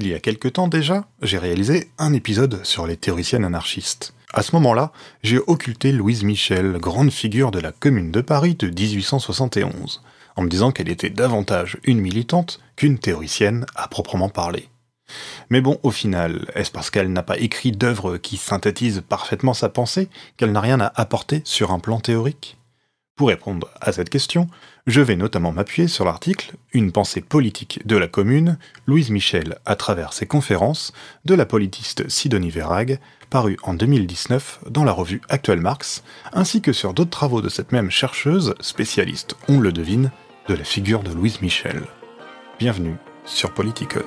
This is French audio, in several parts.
Il y a quelque temps déjà, j'ai réalisé un épisode sur les théoriciennes anarchistes. À ce moment-là, j'ai occulté Louise Michel, grande figure de la Commune de Paris de 1871, en me disant qu'elle était davantage une militante qu'une théoricienne à proprement parler. Mais bon, au final, est-ce parce qu'elle n'a pas écrit d'œuvre qui synthétise parfaitement sa pensée qu'elle n'a rien à apporter sur un plan théorique? Pour répondre à cette question, je vais notamment m'appuyer sur l'article Une pensée politique de la commune, Louise Michel à travers ses conférences, de la politiste Sidonie Verrag, paru en 2019 dans la revue Actuelle Marx, ainsi que sur d'autres travaux de cette même chercheuse, spécialiste, on le devine, de la figure de Louise Michel. Bienvenue sur Politicon.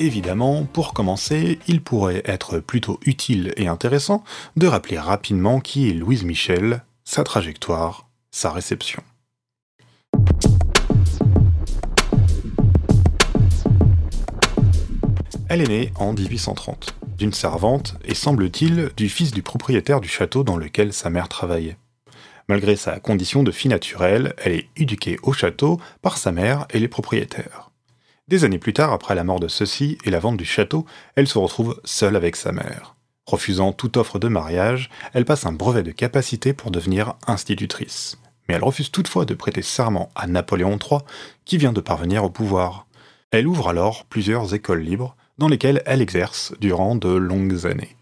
Évidemment, pour commencer, il pourrait être plutôt utile et intéressant de rappeler rapidement qui est Louise Michel, sa trajectoire, sa réception. Elle est née en 1830, d'une servante et semble-t-il du fils du propriétaire du château dans lequel sa mère travaillait. Malgré sa condition de fille naturelle, elle est éduquée au château par sa mère et les propriétaires. Des années plus tard, après la mort de ceux-ci et la vente du château, elle se retrouve seule avec sa mère. Refusant toute offre de mariage, elle passe un brevet de capacité pour devenir institutrice. Mais elle refuse toutefois de prêter serment à Napoléon III, qui vient de parvenir au pouvoir. Elle ouvre alors plusieurs écoles libres, dans lesquelles elle exerce durant de longues années.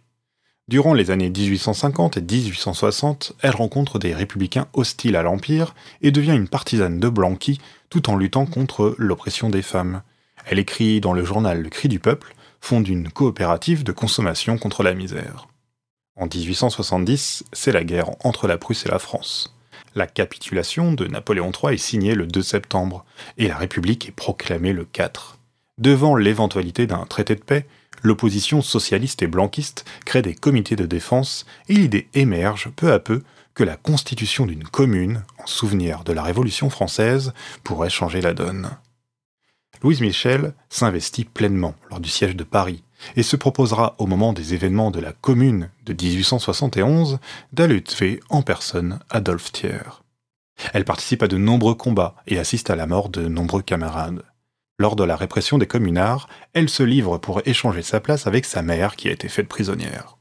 Durant les années 1850 et 1860, elle rencontre des républicains hostiles à l'Empire et devient une partisane de Blanqui tout en luttant contre l'oppression des femmes. Elle écrit dans le journal Le Cri du Peuple, fonde une coopérative de consommation contre la misère. En 1870, c'est la guerre entre la Prusse et la France. La capitulation de Napoléon III est signée le 2 septembre et la République est proclamée le 4. Devant l'éventualité d'un traité de paix, l'opposition socialiste et blanquiste crée des comités de défense et l'idée émerge peu à peu que la constitution d'une commune, en souvenir de la Révolution française, pourrait changer la donne. Louise Michel s'investit pleinement lors du siège de Paris et se proposera au moment des événements de la Commune de 1871 d'aller en personne Adolphe Thiers. Elle participe à de nombreux combats et assiste à la mort de nombreux camarades. Lors de la répression des communards, elle se livre pour échanger sa place avec sa mère qui a été faite prisonnière.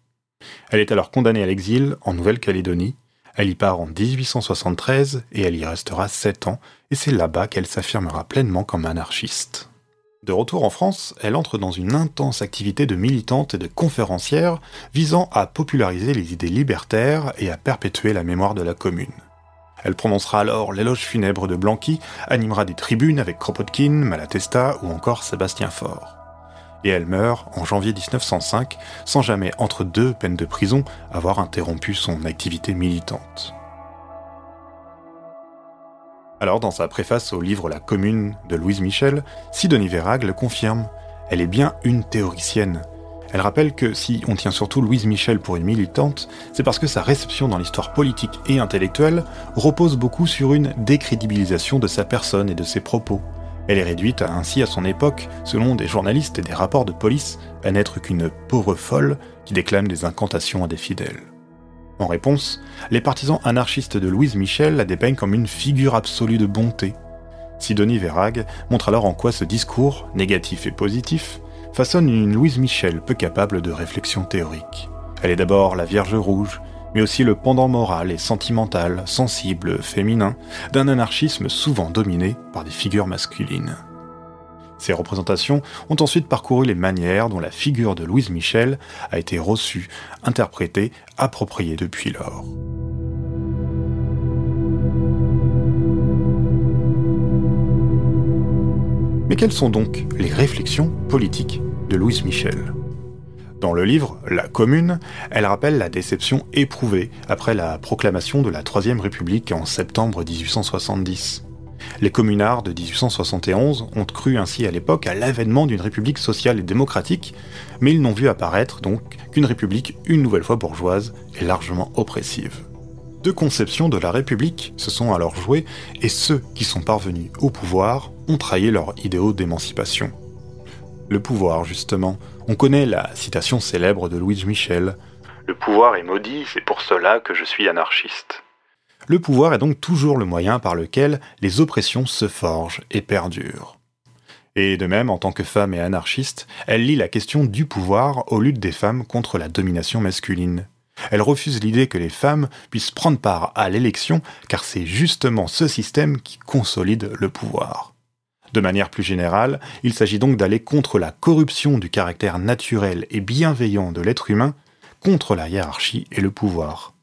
Elle est alors condamnée à l'exil en Nouvelle-Calédonie. Elle y part en 1873 et elle y restera sept ans, et c'est là-bas qu'elle s'affirmera pleinement comme anarchiste. De retour en France, elle entre dans une intense activité de militante et de conférencière visant à populariser les idées libertaires et à perpétuer la mémoire de la commune. Elle prononcera alors l'éloge funèbre de Blanqui, animera des tribunes avec Kropotkin, Malatesta ou encore Sébastien Faure. Et elle meurt en janvier 1905, sans jamais, entre deux peines de prison, avoir interrompu son activité militante. Alors, dans sa préface au livre La Commune de Louise Michel, Sidonie Verrag le confirme. Elle est bien une théoricienne, elle rappelle que si on tient surtout Louise Michel pour une militante, c'est parce que sa réception dans l'histoire politique et intellectuelle repose beaucoup sur une décrédibilisation de sa personne et de ses propos. Elle est réduite ainsi à son époque, selon des journalistes et des rapports de police, à n'être qu'une pauvre folle qui déclame des incantations à des fidèles. En réponse, les partisans anarchistes de Louise Michel la dépeignent comme une figure absolue de bonté. Sidonie Verrag montre alors en quoi ce discours, négatif et positif, façonne une Louise Michel peu capable de réflexion théorique. Elle est d'abord la Vierge Rouge, mais aussi le pendant moral et sentimental, sensible, féminin, d'un anarchisme souvent dominé par des figures masculines. Ces représentations ont ensuite parcouru les manières dont la figure de Louise Michel a été reçue, interprétée, appropriée depuis lors. Quelles sont donc les réflexions politiques de Louise Michel? Dans le livre La Commune, elle rappelle la déception éprouvée après la proclamation de la Troisième République en septembre 1870. Les communards de 1871 ont cru ainsi à l'époque à l'avènement d'une république sociale et démocratique, mais ils n'ont vu apparaître donc qu'une république une nouvelle fois bourgeoise et largement oppressive. Deux conceptions de la République se sont alors jouées, et ceux qui sont parvenus au pouvoir ont trahi leurs idéaux d'émancipation. Le pouvoir, justement, On connaît la citation célèbre de Louise Michel Le pouvoir est maudit, c'est pour cela que je suis anarchiste. Le pouvoir est donc toujours le moyen par lequel les oppressions se forgent et perdurent. Et de même, en tant que femme et anarchiste, elle lie la question du pouvoir aux luttes des femmes contre la domination masculine. Elle refuse l'idée que les femmes puissent prendre part à l'élection, car c'est justement ce système qui consolide le pouvoir. De manière plus générale, il s'agit donc d'aller contre la corruption du caractère naturel et bienveillant de l'être humain, contre la hiérarchie et le pouvoir.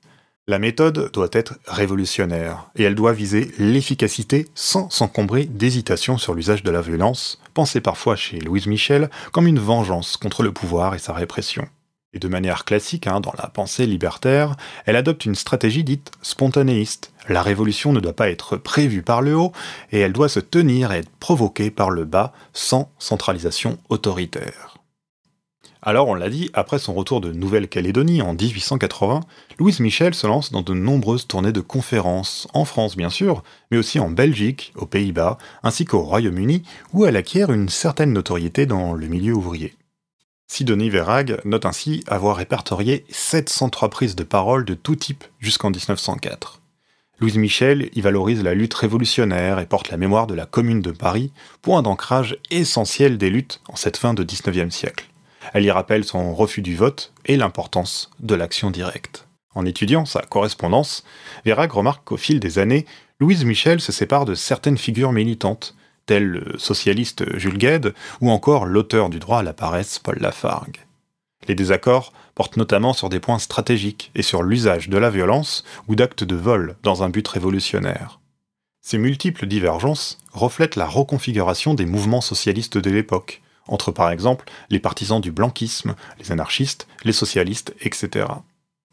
La méthode doit être révolutionnaire, et elle doit viser l'efficacité sans s'encombrer d'hésitation sur l'usage de la violence, pensée parfois chez Louise Michel comme une vengeance contre le pouvoir et sa répression. Et de manière classique, hein, dans la pensée libertaire, elle adopte une stratégie dite spontanéiste. La révolution ne doit pas être prévue par le haut, et elle doit se tenir et être provoquée par le bas, sans centralisation autoritaire. Alors, on l'a dit, après son retour de Nouvelle-Calédonie en 1880, Louise Michel se lance dans de nombreuses tournées de conférences, en France bien sûr, mais aussi en Belgique, aux Pays-Bas, ainsi qu'au Royaume-Uni, où elle acquiert une certaine notoriété dans le milieu ouvrier. Sidonie Verrag note ainsi avoir répertorié 703 prises de parole de tout type jusqu'en 1904. Louise Michel y valorise la lutte révolutionnaire et porte la mémoire de la Commune de Paris, point d'ancrage essentiel des luttes en cette fin de 19e siècle. Elle y rappelle son refus du vote et l'importance de l'action directe. En étudiant sa correspondance, Verrag remarque qu'au fil des années, Louise Michel se sépare de certaines figures militantes, telles le socialiste Jules Gued ou encore l'auteur du droit à la paresse Paul Lafargue. Les désaccords portent notamment sur des points stratégiques et sur l'usage de la violence ou d'actes de vol dans un but révolutionnaire. Ces multiples divergences reflètent la reconfiguration des mouvements socialistes de l'époque, entre par exemple les partisans du blanquisme, les anarchistes, les socialistes, etc.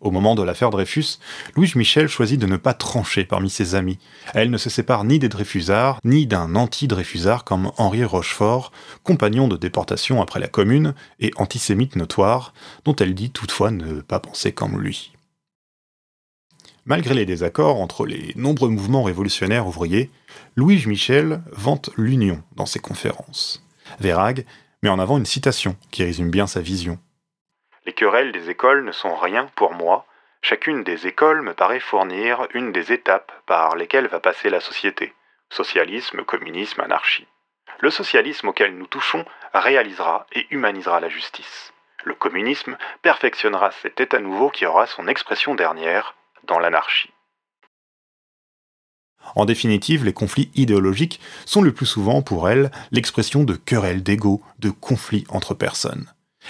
Au moment de l'affaire Dreyfus, Louis Michel choisit de ne pas trancher parmi ses amis. Elle ne se sépare ni des Dreyfusards, ni d'un anti-Dreyfusard comme Henri Rochefort, compagnon de déportation après la Commune et antisémite notoire, dont elle dit toutefois ne pas penser comme lui. Malgré les désaccords entre les nombreux mouvements révolutionnaires ouvriers, Louis Michel vante l'union dans ses conférences. Verag met en avant une citation qui résume bien sa vision. Les querelles des écoles ne sont rien pour moi. Chacune des écoles me paraît fournir une des étapes par lesquelles va passer la société. Socialisme, communisme, anarchie. Le socialisme auquel nous touchons réalisera et humanisera la justice. Le communisme perfectionnera cet état nouveau qui aura son expression dernière dans l'anarchie. En définitive, les conflits idéologiques sont le plus souvent pour elle l'expression de querelles d'ego, de conflits entre personnes.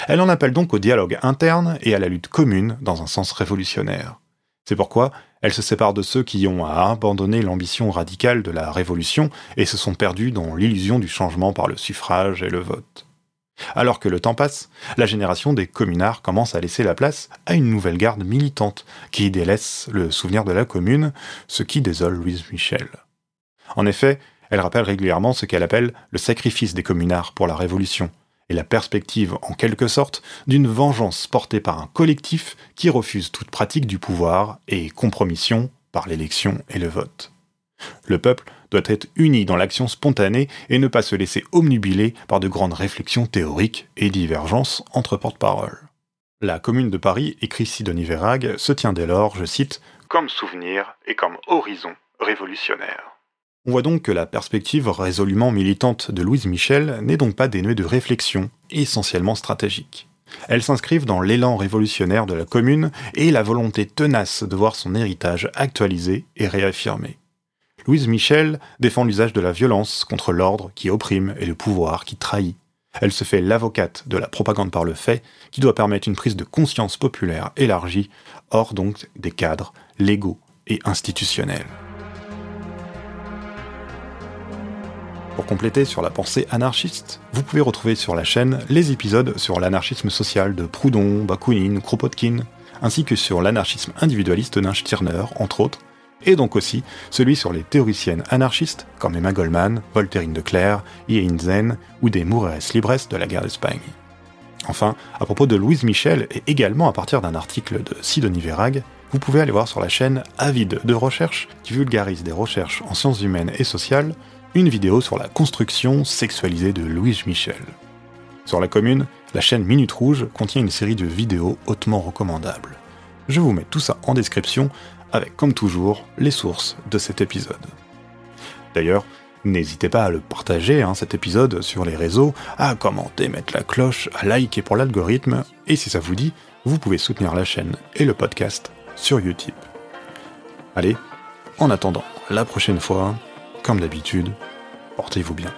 Elle en appelle donc au dialogue interne et à la lutte commune dans un sens révolutionnaire. C'est pourquoi elle se sépare de ceux qui ont à abandonner l'ambition radicale de la révolution et se sont perdus dans l'illusion du changement par le suffrage et le vote. Alors que le temps passe, la génération des communards commence à laisser la place à une nouvelle garde militante qui délaisse le souvenir de la commune, ce qui désole Louise Michel. En effet, elle rappelle régulièrement ce qu'elle appelle le sacrifice des communards pour la Révolution, et la perspective, en quelque sorte, d'une vengeance portée par un collectif qui refuse toute pratique du pouvoir et compromission par l'élection et le vote. Le peuple doit être uni dans l'action spontanée et ne pas se laisser omnubiler par de grandes réflexions théoriques et divergences entre porte-paroles. La Commune de Paris, écrit Sidonie Verrag, se tient dès lors, je cite, comme souvenir et comme horizon révolutionnaire. On voit donc que la perspective résolument militante de Louise Michel n'est donc pas dénuée de réflexions, essentiellement stratégiques. Elles s'inscrivent dans l'élan révolutionnaire de la commune et la volonté tenace de voir son héritage actualisé et réaffirmé. Louise Michel défend l'usage de la violence contre l'ordre qui opprime et le pouvoir qui trahit. Elle se fait l'avocate de la propagande par le fait, qui doit permettre une prise de conscience populaire élargie, hors donc des cadres légaux et institutionnels. Pour compléter sur la pensée anarchiste, vous pouvez retrouver sur la chaîne les épisodes sur l'anarchisme social de Proudhon, Bakounine, Kropotkin, ainsi que sur l'anarchisme individualiste d'un Stirner, entre autres, et donc aussi celui sur les théoriciennes anarchistes comme Emma Goldman, Voltairine de Ian Zen ou des Moures Libres de la guerre d'Espagne. Enfin, à propos de Louise Michel, et également à partir d'un article de Sidonie Verrag, vous pouvez aller voir sur la chaîne Avide de recherche, qui vulgarise des recherches en sciences humaines et sociales, une vidéo sur la construction sexualisée de Louise Michel. Sur la commune, la chaîne Minute Rouge contient une série de vidéos hautement recommandables. Je vous mets tout ça en description avec, comme toujours, les sources de cet épisode. D'ailleurs, n'hésitez pas à le partager, hein, cet épisode, sur les réseaux, à commenter, mettre la cloche, à liker pour l'algorithme, et si ça vous dit, vous pouvez soutenir la chaîne et le podcast sur Utip. Allez, en attendant la prochaine fois, comme d'habitude, portez-vous bien.